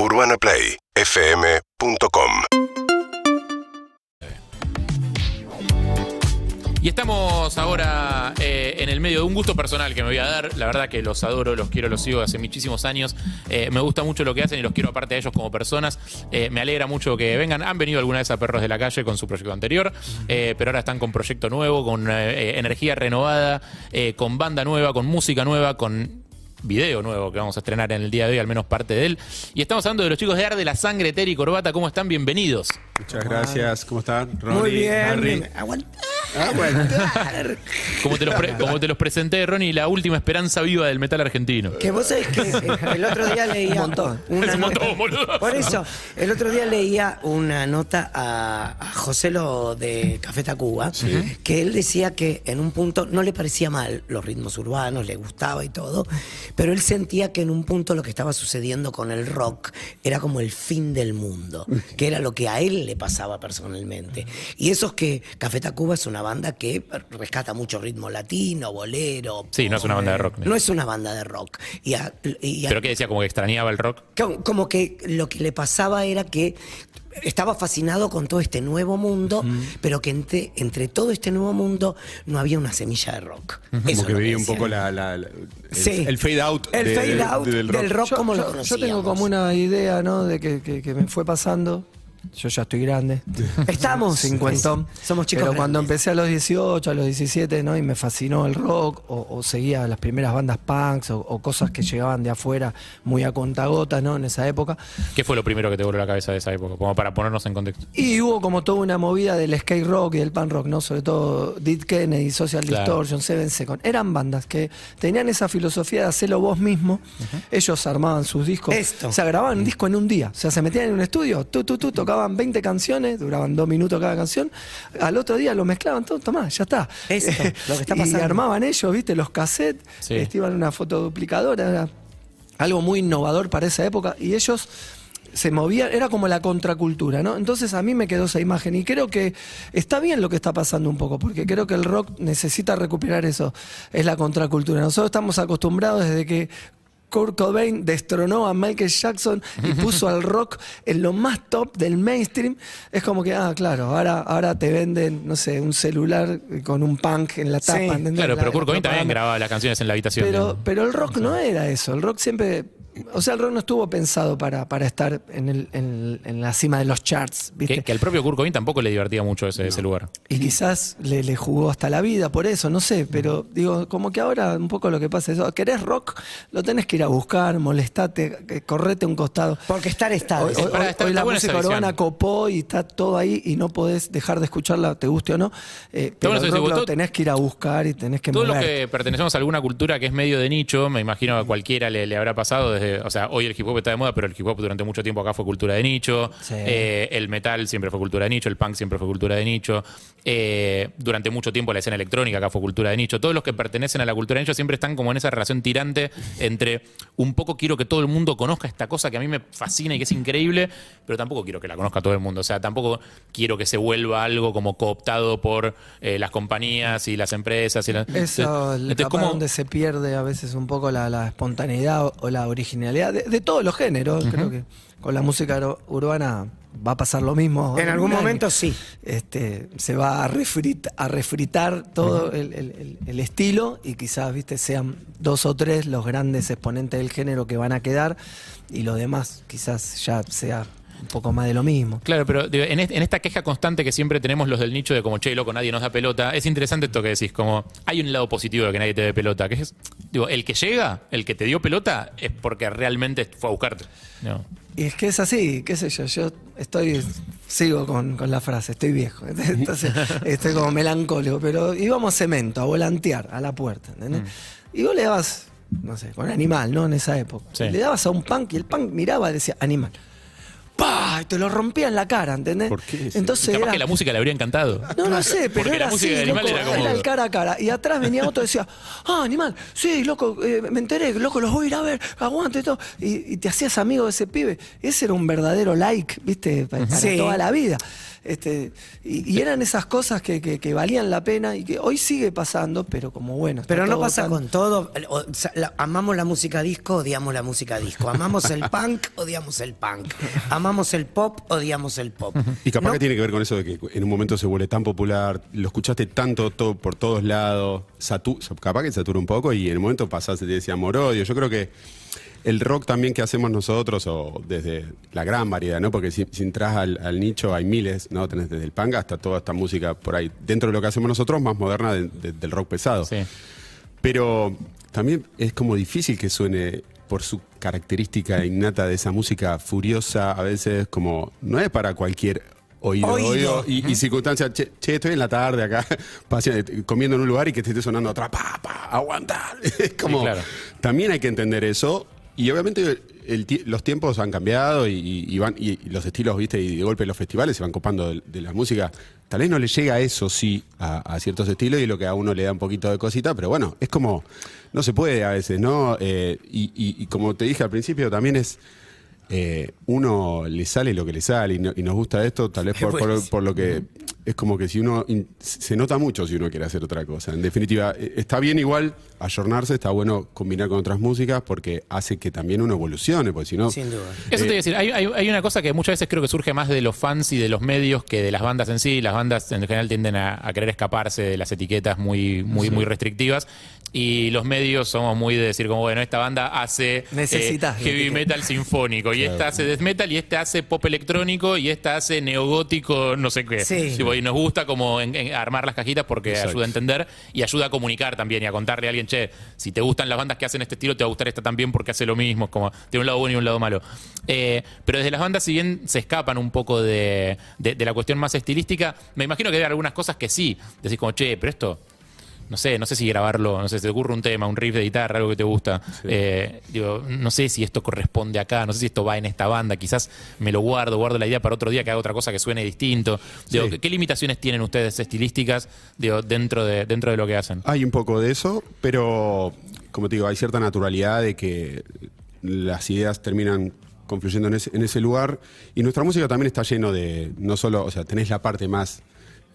UrbanaPlayFM.com Y estamos ahora eh, en el medio de un gusto personal que me voy a dar. La verdad que los adoro, los quiero, los sigo hace muchísimos años. Eh, me gusta mucho lo que hacen y los quiero aparte de ellos como personas. Eh, me alegra mucho que vengan. Han venido alguna vez a Perros de la Calle con su proyecto anterior, eh, pero ahora están con proyecto nuevo, con eh, energía renovada, eh, con banda nueva, con música nueva, con video nuevo que vamos a estrenar en el día de hoy, al menos parte de él. Y estamos hablando de los chicos de Arde la Sangre, Terry y Corbata. ¿Cómo están? Bienvenidos. Muchas gracias. ¿Cómo están? Ronnie, Muy bien. Harry. Aguantar. Como te los, pre- como te los presenté, Ronnie, la última esperanza viva del metal argentino. Que vos sabés que eh, el otro día leía. Un montón. Es un montón, boludo. Por eso, el otro día leía una nota a, a José Lo de Café Tacuba, que él decía que en un punto no le parecía mal los ritmos urbanos, le gustaba y todo, pero él sentía que en un punto lo que estaba sucediendo con el rock era como el fin del mundo, que era lo que a él le pasaba personalmente. Y eso es que Café Tacuba es una banda que rescata mucho ritmo latino, bolero. Sí, no es una banda de rock. No es una banda de rock. Y a- y a- ¿Pero qué decía? ¿Como que extrañaba el rock? como, como que lo que le pasaba era que estaba fascinado con todo este nuevo mundo, pero que entre, entre todo este nuevo mundo no había una semilla de rock. Eso Como que lo vivía un poco la, la- la- el, Sí. el fade out. El de- fade de- out del del rock. rock, como lo yo, yo conocíamos. tengo como una idea, ¿no? De que, que- que me fue pasando. Yo ya estoy grande. Estamos. Cincuentón. Somos chicos Pero cuando grandes. empecé a los 18, a los 17, ¿no? Y me fascinó el rock, o, o seguía las primeras bandas punks, o, o cosas que llegaban de afuera muy a contagotas, ¿no? En esa época. ¿Qué fue lo primero que te voló la cabeza de esa época? Como para ponernos en contexto. Y hubo como toda una movida del skate rock y del punk rock, ¿no? Sobre todo Dead Kennedy, Social Claro. Distortion, Seven Second. Eran bandas que tenían esa filosofía de hacerlo vos mismo. Ellos armaban sus discos. Esto. O sea, grababan un disco en un día. O sea, se metían en un estudio, tú, tú, tú, tocaban 20 canciones, duraban dos minutos cada canción. Al otro día lo mezclaban todo, tomá, ya está. Esto, lo que está Y pasando. armaban ellos, ¿viste? Los cassettes, Sí. este, iban una fotoduplicadora, era algo muy innovador para esa época. Y ellos se movían, era como la contracultura, ¿no? Entonces a mí me quedó esa imagen y creo que está bien lo que está pasando un poco, porque creo que el rock necesita recuperar eso, es la contracultura. Nosotros estamos acostumbrados desde que Kurt Cobain destronó a Michael Jackson y puso al rock en lo más top del mainstream. Es como que, ah, claro, ahora, ahora te venden, no sé, un celular con un punk en la tapa. Sí. Claro, La- pero la Kurt Cobain también grababa las canciones en la habitación. Pero el rock no era eso. El rock siempre. O sea, el rock no estuvo pensado para, para estar en, el- en- en la cima de los charts, ¿viste? que, que al propio Kurt Cobain tampoco le divertía mucho ese, ese lugar. Y quizás le, le jugó hasta la vida por eso, no sé, pero digo, como que ahora un poco lo que pasa es, ¿querés rock? Lo tenés que ir a buscar, molestate, eh, correte a un costado. Porque estar está. Hoy, hoy- hoy está la buena música urbana copó y está todo ahí y no podés dejar de escucharla, te guste o no. Eh, pero el rock lo tenés que ir a buscar y tenés que Todos los que pertenecemos a alguna cultura que es medio de nicho, me imagino que a cualquiera le, le habrá pasado desde, o sea, hoy el hip hop está de moda, pero el hip hop durante mucho tiempo acá fue cultura de nicho, Sí. Eh, el metal siempre fue cultura de nicho, el punk siempre fue cultura de nicho, Eh, durante mucho tiempo la escena electrónica acá fue cultura de nicho, todos los que pertenecen a la cultura de nicho siempre están como en esa relación tirante entre un poco quiero que todo el mundo conozca esta cosa que a mí me fascina y que es increíble, pero tampoco quiero que la conozca todo el mundo, o sea, tampoco quiero que se vuelva algo como cooptado por eh, las compañías y las empresas. Y la- Eso es Entonces, capaz ¿cómo- donde se pierde a veces un poco la, la espontaneidad o, o la originalidad de, de todos los géneros. Creo que con la música ur- urbana va a pasar lo mismo. En algún año. momento sí. Este, se va a, refrit- a refritar todo el, el- el- el estilo y quizás viste sean dos o tres los grandes exponentes del género que van a quedar y lo demás quizás ya sea un poco más de lo mismo. Claro, pero digo, en, est- en esta queja constante que siempre tenemos los del nicho de como, che, loco, nadie nos da pelota, es interesante esto que decís, como hay un lado positivo de que nadie te dé pelota, que es, digo, el que llega, el que te dio pelota, es porque realmente fue a buscarte. No. Y es que es así, qué sé yo, yo estoy, sigo con, con la frase, estoy viejo, entonces estoy como melancólico, pero íbamos a cemento, a volantear a la puerta, ¿entendés? Y vos le dabas, no sé, con animal, ¿no? En esa época. Sí. Le dabas a un punk y el punk miraba y decía, animal. ¡Ay! Te lo rompía en la cara, ¿entendés? ¿Por qué? Entonces Capaz era- que la música le habría encantado. no, no sé, pero Porque era la música así, de Animal loco, era como- el cara a cara. Y atrás venía otro y decía, ah, Animal, sí, loco, eh, me enteré, loco, los voy a ir a ver, aguante y todo. Y, y te hacías amigo de ese pibe. Ese era un verdadero like, viste, Pa- para, Sí. toda la vida. Este, y, y eran esas cosas que, que- que valían la pena y que hoy sigue pasando, pero como bueno. Pero no pasa tan- con todo. O sea, la- amamos la música disco, odiamos la música disco. Amamos el punk, odiamos el punk. Amamos el pop, odiamos el pop. Y capaz No- que tiene que ver con eso de que en un momento se vuelve tan popular, lo escuchaste tanto todo, por todos lados, satu- capaz que satura un poco y en el momento pasaste y te decía amor-odio. Yo creo que el rock también que hacemos nosotros, o desde la gran variedad, ¿no? Porque si, si entras al, al nicho hay miles, ¿no? Tenés desde el punk hasta toda esta música por ahí, dentro de lo que hacemos nosotros, más moderna de- de- del rock pesado. Sí. Pero también es como difícil que suene por su característica innata de esa música furiosa, a veces como no es para cualquier oído, Oído. oído y, y circunstancia. Che, che, estoy en la tarde acá comiendo en un lugar y que te esté sonando otra papa, aguantar. Es como Sí, claro. también hay que entender eso y obviamente el los tiempos han cambiado y, van y, y los estilos, viste, y de golpe los festivales se van copando de, de la música. Tal vez no le llega eso sí a, a ciertos estilos y lo que a uno le da un poquito de cosita, pero bueno, es como no se puede a veces, ¿no? Eh, y, y- y como te dije al principio, también es eh, uno le sale lo que le sale y, no- y nos gusta esto, tal vez por, por- buenísimo. por lo que es como que si uno se nota mucho si uno quiere hacer otra cosa. En definitiva, eh, está bien igual ayornarse, está bueno combinar con otras músicas porque hace que también uno evolucione, porque si no Sin duda. Eso te iba a decir, hay, hay- hay una cosa que muchas veces creo que surge más de los fans y de los medios que de las bandas en sí. Las bandas en general tienden a, a querer escaparse de las etiquetas muy, muy, muy restrictivas. Y los medios somos muy de decir como, bueno, esta banda hace eh, Necesitas la heavy metal sinfónico, y esta hace death metal, y esta hace pop electrónico, y esta hace neogótico, no sé qué. Sí. Tipo, nos gusta como en- en armar las cajitas porque Exacto. ayuda a entender y ayuda a comunicar también y a contarle a alguien, che, si te gustan las bandas que hacen este estilo, te va a gustar esta también porque hace lo mismo, como tiene un lado bueno y un lado malo. Eh, pero desde las bandas, si bien se escapan un poco de, de- de la cuestión más estilística, me imagino que hay algunas cosas que sí, decís como, che, pero esto... No sé, no sé si grabarlo, no sé, si te ocurre un tema, un riff de guitarra, algo que te gusta. Eh, digo, no sé si esto corresponde acá, no sé si esto va en esta banda, quizás me lo guardo, guardo la idea para otro día que haga otra cosa que suene distinto. Digo, Sí. ¿qué, qué limitaciones tienen ustedes estilísticas digo, dentro, de, dentro de lo que hacen? Hay un poco de eso, pero como te digo, hay cierta naturalidad de que las ideas terminan confluyendo en ese, en ese lugar. Y nuestra música también está lleno de, no solo, o sea, tenés la parte más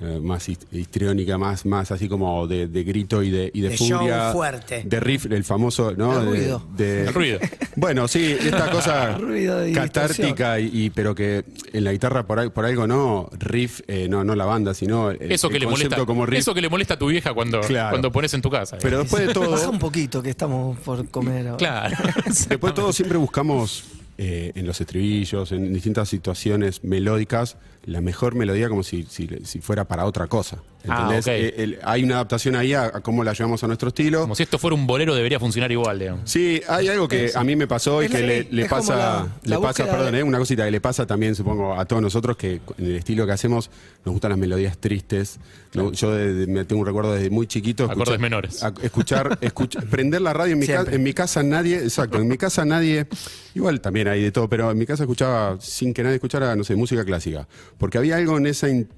eh, más hist- histriónica, más, más así como de, de grito y de, y de, De show fuerte. De riff, el famoso, ¿no? El De- ruido. de- El ruido. Bueno, sí, esta cosa catártica, y, y- pero que en la guitarra por, algo no, riff, eh, no, no la banda, sino el, Eso el que, le molesta, como riff. eso que le molesta a tu vieja cuando, Claro. cuando pones en tu casa. Pero después de todo... Baja un poquito que estamos por comer ahora. claro. Después de todo, siempre buscamos eh, en los estribillos, en distintas situaciones melódicas, la mejor melodía como si, si, si fuera para otra cosa. Ah, ¿Entendés? Eh, el- hay una adaptación ahí a, a cómo la llevamos a nuestro estilo. Como si esto fuera un bolero, debería funcionar igual, digamos. Sí, hay algo que a mí me pasó y que le, pasa, la- le pasa, perdón, de- eh, una cosita que le pasa también, supongo, a todos nosotros que en el estilo que hacemos nos gustan las melodías tristes. No, yo de- de- me tengo un recuerdo desde muy chiquito. Acordes menores. a- escuchar, escuchar, prender la radio en mi, casa, Siempre. en mi casa nadie, exacto, en mi casa nadie, igual también hay de todo, pero en mi casa escuchaba sin que nadie escuchara, no sé, música clásica, porque había algo en esa in-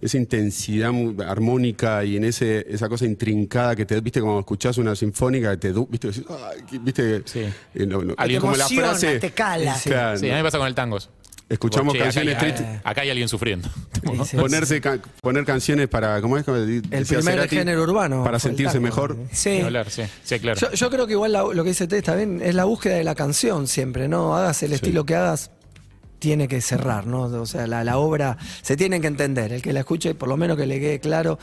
esa intensidad armónica y en ese esa cosa intrincada que te viste como escuchás una sinfónica que te viste decís, "Ay, que- viste Sí. eh, no, no, Alguien- como la frase te cala. Claro, Sí, a mí me pasa con el tango. escuchamos Che, acá canciones hay- tristes Acá hay alguien sufriendo. Sí, sí. ponerse ca- poner canciones para cómo es El primer Cerati, género urbano. para sentirse tango. mejor Sí. Hablar, sí, sí, claro. Yo, yo creo que igual la- lo que dice Ted está bien, es la búsqueda de la canción siempre, ¿no? Hagas el estilo que hagas, tiene que cerrar, ¿no? O sea, la, obra se tiene que entender. El que la escuche, por lo menos que le quede claro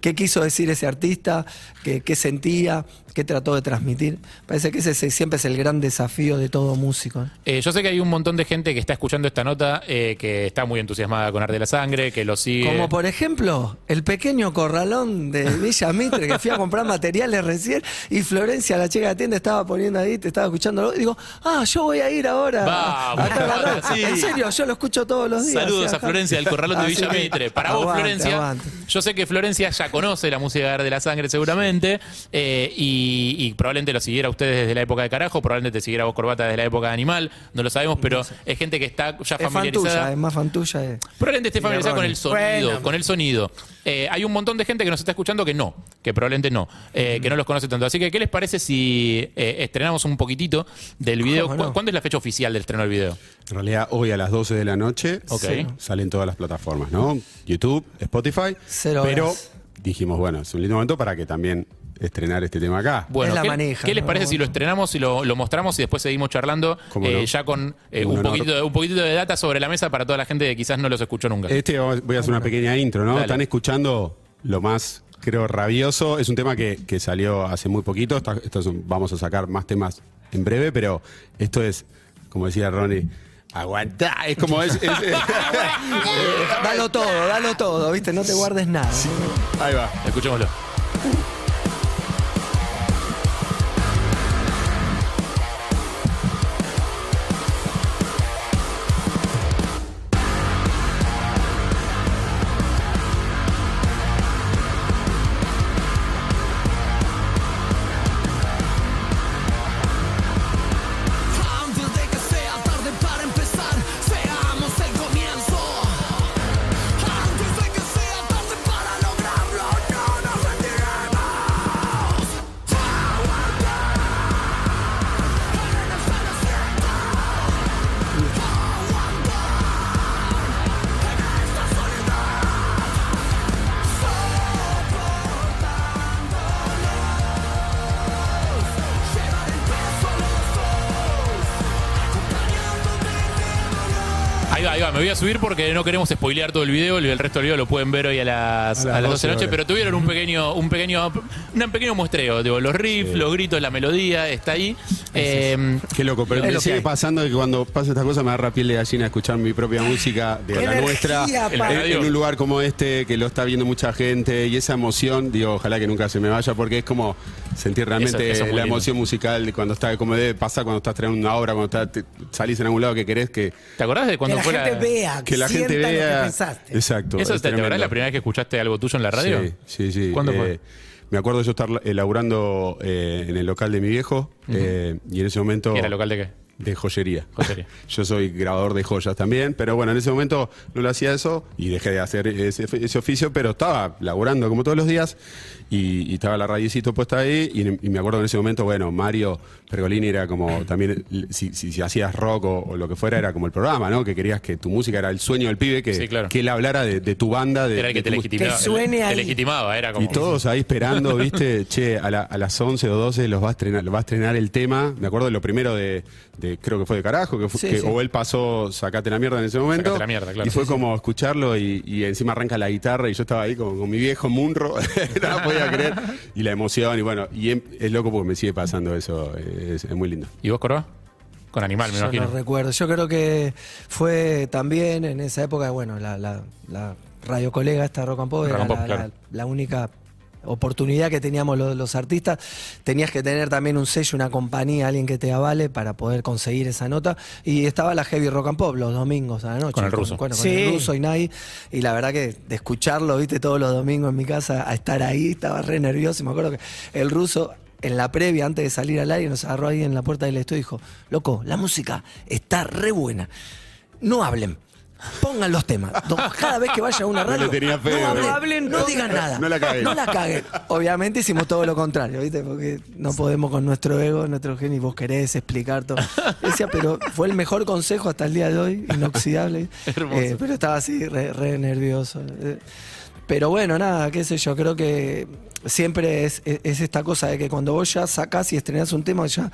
qué, quiso decir ese artista, qué sentía, qué trató de transmitir. Parece que ese, es- siempre es el gran desafío de todo músico. Eh, yo sé que hay un montón de gente que está escuchando esta nota eh, que está muy entusiasmada con Arte de la Sangre, que lo sigue. Como por ejemplo, el pequeño corralón de Villa Mitre, que fui a comprar materiales recién, y Florencia, la chica de la tienda, estaba poniendo ahí, te estaba escuchando. Y digo, ah, yo voy a ir ahora. Vamos, acá a la radio". sí. En serio, yo lo escucho todos los días. Saludos a. Florencia del Corralón de Villa Mitre. Para vos, Florencia. aguante. Yo sé que Florencia ya conoce la música de Arte de la Sangre seguramente. eh, y, y, y probablemente lo siguiera a ustedes desde la época de carajo, probablemente te siguiera a vos corbata desde la época de animal, no lo sabemos, pero es gente que está ya Es fan familiarizada. tuya, es más fan tuya. eh. Probablemente esté familiarizada con el sonido, Bueno. con el sonido. Eh, hay un montón de gente que nos está escuchando que no, que probablemente no, eh, que no los conoce tanto. Así que, ¿qué les parece si eh, estrenamos un poquitito del video? ¿Cómo no? ¿Cu- ¿Cuándo es la fecha oficial del estreno del video? En realidad, hoy a las 12 de la noche salen todas las plataformas, ¿no? YouTube, Spotify. Cero pero horas. dijimos, bueno, es un lindo momento para que también estrenar este tema acá. Bueno, Es la ¿qué, manija, qué les ¿no? parece si lo estrenamos y lo, lo mostramos y después seguimos charlando ¿Cómo eh, no? ya con eh, Un un, de- un poquitito de data sobre la mesa para toda la gente que quizás no los escuchó nunca? Este voy a hacer una pequeña intro, ¿no? Dale. Están escuchando lo más, creo, rabioso. Es un tema que, que salió hace muy poquito. Está- esto es un- vamos a sacar más temas en breve, pero esto es, como decía Ronnie, aguantá. Es como es. es- es- Dalo todo, dalo todo, ¿viste? No te guardes nada. ahí va. Escuchémoslo. Me voy a subir porque no queremos spoilear todo el video. El el resto del video lo pueden ver hoy a las, A las a las 12 de la 12 noche. horas. Pero tuvieron un pequeño, un pequeño, un pequeño muestreo. Digo, los riffs, los gritos, la melodía, está ahí. Eh, Qué loco, pero me lo sigue que- pasando que cuando pasa esta cosa me agarra piel de gallina escuchar mi propia música de la nuestra en, en un lugar como este que lo está viendo mucha gente y esa emoción, digo, ojalá que nunca se me vaya porque es como sentir realmente Eso- eso es muy la lindo. emoción musical de cuando está como debe pasar cuando estás creando una obra, cuando estás- te- salís en algún lado que querés que, ¿Te acordás de cuando fue la- vea, que, que la gente sienta lo que vea. pensaste. Exacto. ¿Eso es te, tremendo. la primera vez que escuchaste algo tuyo en la radio? Sí, sí, sí. ¿Cuándo Eh, fue? Me acuerdo yo estar eh, laburando eh, en el local de mi viejo eh, y en ese momento... ¿Y era local de qué? De joyería. Joyería. Yo soy grabador de joyas también, pero bueno, en ese momento no lo hacía eso y dejé de hacer ese, ese oficio, pero estaba laburando como todos los días y, y estaba la radiocito puesta ahí y, y me acuerdo en ese momento, bueno, Mario Pergolini era como también, si, si- si hacías rock o, o lo que fuera, era como el programa, ¿no? Que querías que tu música era el sueño del pibe, que, Sí, claro. que él hablara de, de tu banda, de, Era el que de te legitimaba. Que suene te legitimaba, era como. y todos ahí esperando, ¿viste? Che, a, la- a las 11 o 12 los va a estrenar, los va a estrenar el tema. Me acuerdo de lo primero de, de- creo que fue de carajo, que, fue- Sí, que- sí. o él pasó Sacate la mierda en ese momento. Sacate la mierda, claro. Y fue Sí, como escucharlo y, y encima arranca la guitarra y yo estaba ahí con, con mi viejo Munro, no creer. Y la emoción, y bueno, y em- es loco porque me sigue pasando eso, es, es muy lindo. ¿Y vos, Corba? Con animal, me Yo imagino. no recuerdo. Yo creo que fue también en esa época, bueno, la, la, la radio colega, esta Rock and Pop, era Rock and Pop, la, claro. la- la única oportunidad que teníamos los, los artistas. Tenías que tener también un sello, una compañía, alguien que te avale para poder conseguir esa nota. Y estaba la Heavy Rock and Pop los domingos a la noche. Con el ruso. bueno, con Sí. el ruso y nadie. Y la verdad que de escucharlo, viste, todos los domingos en mi casa, a estar ahí, estaba re nervioso. Y me acuerdo que el ruso en la previa, antes de salir al aire, nos agarró ahí en la puerta del estudio y dijo, loco, la música está re buena. No hablen. Pongan los temas. Cada vez que vaya a una No radio, tenía fe, no güey. hablen, no, digan nada. No la caguen. No la caguen. Obviamente hicimos todo lo contrario, ¿viste? Porque no podemos con nuestro ego, nuestro genio, y vos querés explicar todo. Decía, pero fue el mejor consejo hasta el día de hoy, inoxidable. Hermoso. Eh, pero estaba así, re, re nervioso. Eh, Pero bueno, nada, qué sé yo, creo que siempre es, es- es esta cosa de que cuando vos ya sacás y estrenás un tema, ya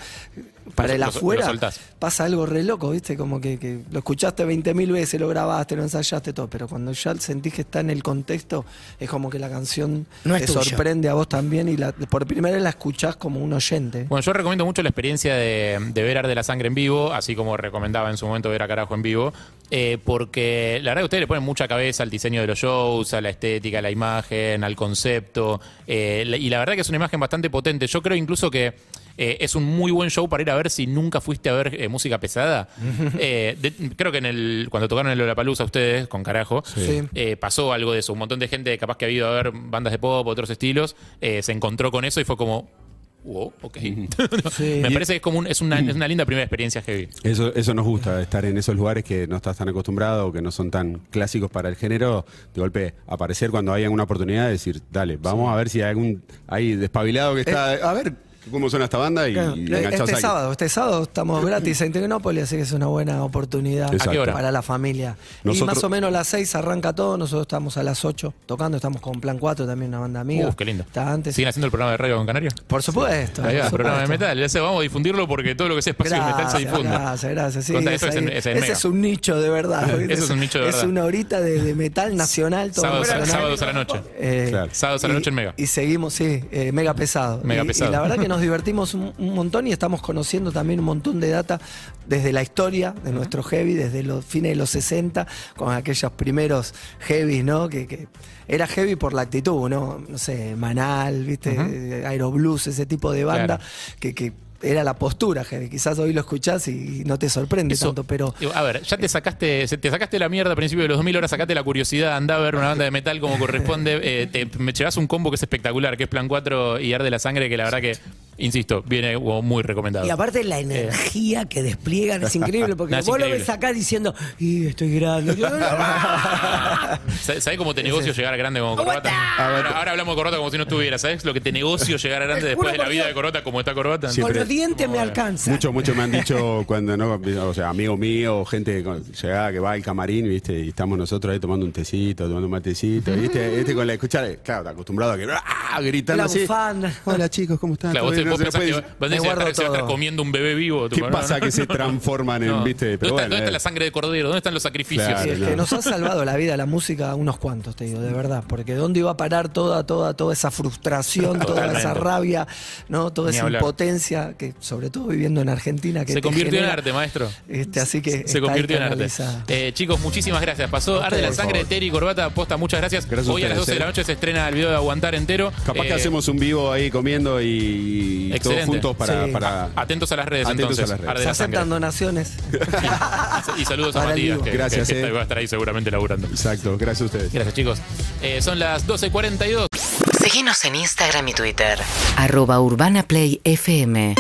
para el lo- afuera pasa algo re loco, ¿viste? Como que, que lo escuchaste 20.000 veces, lo grabaste, lo ensayaste, todo, pero cuando ya sentís que está en el contexto, es como que la canción No es te sorprende a vos también y la, por primera vez la escuchás como un oyente. Bueno, yo recomiendo mucho la experiencia de, de ver Arde la Sangre en vivo, así como recomendaba en su momento ver a Carajo en vivo, eh, porque la verdad que ustedes le ponen mucha cabeza al diseño de los shows, a la estética, a la imagen, al concepto, eh, y la verdad que es una imagen bastante potente. Yo creo incluso que eh, es un muy buen show para ir a ver si nunca fuiste a ver eh, música pesada. Eh, de- creo que en el cuando tocaron el Lollapalooza ustedes, con Carajo, Sí. eh, pasó algo de eso. Un montón de gente capaz que ha ido a ver bandas de pop, otros estilos, eh, se encontró con eso y fue como, wow, ok. Sí. Me parece que es, como un- es, una, es una linda primera experiencia heavy. Eso, eso nos gusta, estar en esos lugares que no estás tan acostumbrado, o que no son tan clásicos para el género, de golpe aparecer cuando hay alguna oportunidad, decir, dale, vamos a ver si hay algún hay despabilado que está, a ver cómo suena esta banda y, Claro, y enganchados este ahí. sábado, este sábado estamos gratis en Tecnópolis, así que es una buena oportunidad Exacto. ¿A qué hora? para la familia. y más o menos a las 6 arranca todo, nosotros estamos a las 8 tocando, estamos con Plan 4 también, una banda amiga. Uf, qué lindo. Está antes. ¿Siguen haciendo el programa de radio con Canario? Por supuesto. Ahí va, por programa de metal. Ese vamos a difundirlo porque todo lo que sea espacio de metal se Gracias, difunda. gracias, gracias. Sí, Contá, es eso es en- ahí. es en ese Mega. es un nicho de verdad. Eso es un nicho de verdad. Es una horita de, de metal nacional. todo Sábados, nacional. sábados a la noche. Eh, Claro. Sábados a la y- noche en Mega. Y seguimos, sí, eh, mega pesado. Mega y, pesado. y la verdad que nos divertimos un, un montón y estamos conociendo también un montón de data desde la historia de nuestro heavy, desde los fines de los 60, con aquellos primeros heavy, ¿no? Que, que era heavy por la actitud, ¿no? No sé, Manal, ¿viste? Aeroblues, ese tipo de banda, Claro. que, que era la postura heavy. Quizás hoy lo escuchás y no te sorprende Eso- tanto, pero. A ver, ya te sacaste, te sacaste la mierda a principios de los 2000, ahora sacaste la curiosidad, andá a ver una banda de metal como corresponde. eh, te, me llevas un combo que es espectacular, que es Plan 4 y Arde la Sangre, que la verdad que, insisto, viene como muy recomendado. Y aparte la energía que despliegan es increíble, porque No, es vos lo ves acá diciendo, y estoy grande. ¿Sabes cómo te negocio llegar grande como corbata? Ahora, ahora hablamos de corbata como si no estuviera. ¿Sabes lo que te negocio llegar a grande después de la vida de corbata como está corbata? Con los dientes me alcanza. Mucho, mucho me han dicho cuando no, o sea, amigo mío, gente con- llegada que va al camarín, viste, y estamos nosotros ahí tomando un tecito, tomando un matecito, viste, este con la escuchar, claro, está acostumbrado a que ¡ah! gritando La así. bufanda. Hola chicos, ¿cómo están? No se que puede- guardo se va a estar todo. comiendo un bebé vivo. ¿Qué pasa ¿no? que se transforman en, No. viste? Pero ¿Dónde, está, bueno, dónde está la sangre de cordero? ¿Dónde están los sacrificios? Claro. Sí, es que nos ha salvado la vida la música unos cuantos, te digo, de verdad. Porque ¿dónde iba a parar toda, toda, toda esa frustración, toda esa rabia, ¿no? toda Ni esa hablar. impotencia que, sobre todo viviendo en Argentina, que Se convirtió en genera- arte, maestro. Este, así que Se está convirtió en arte. Eh, chicos, muchísimas gracias. Pasó Arde la Sangre de Terry Corbata. Posta, muchas gracias. Gracias a Hoy a las ustedes, 12 de la eh. noche se estrena el video de Aguantar entero. Capaz que Eh, hacemos un vivo ahí comiendo y, y todos Excelente. juntos para, Sí. para- Atentos a las redes Atentos entonces. a las redes. Arde Se la Sangre. aceptan donaciones. Y saludos a Para el Matías, vivo. que, Gracias, que- que eh. va a estar ahí seguramente laburando. Exacto, gracias a ustedes. Gracias, chicos. Eh, son las 12.42. Seguinos en Instagram y Twitter. Arroba Urbana Play FM.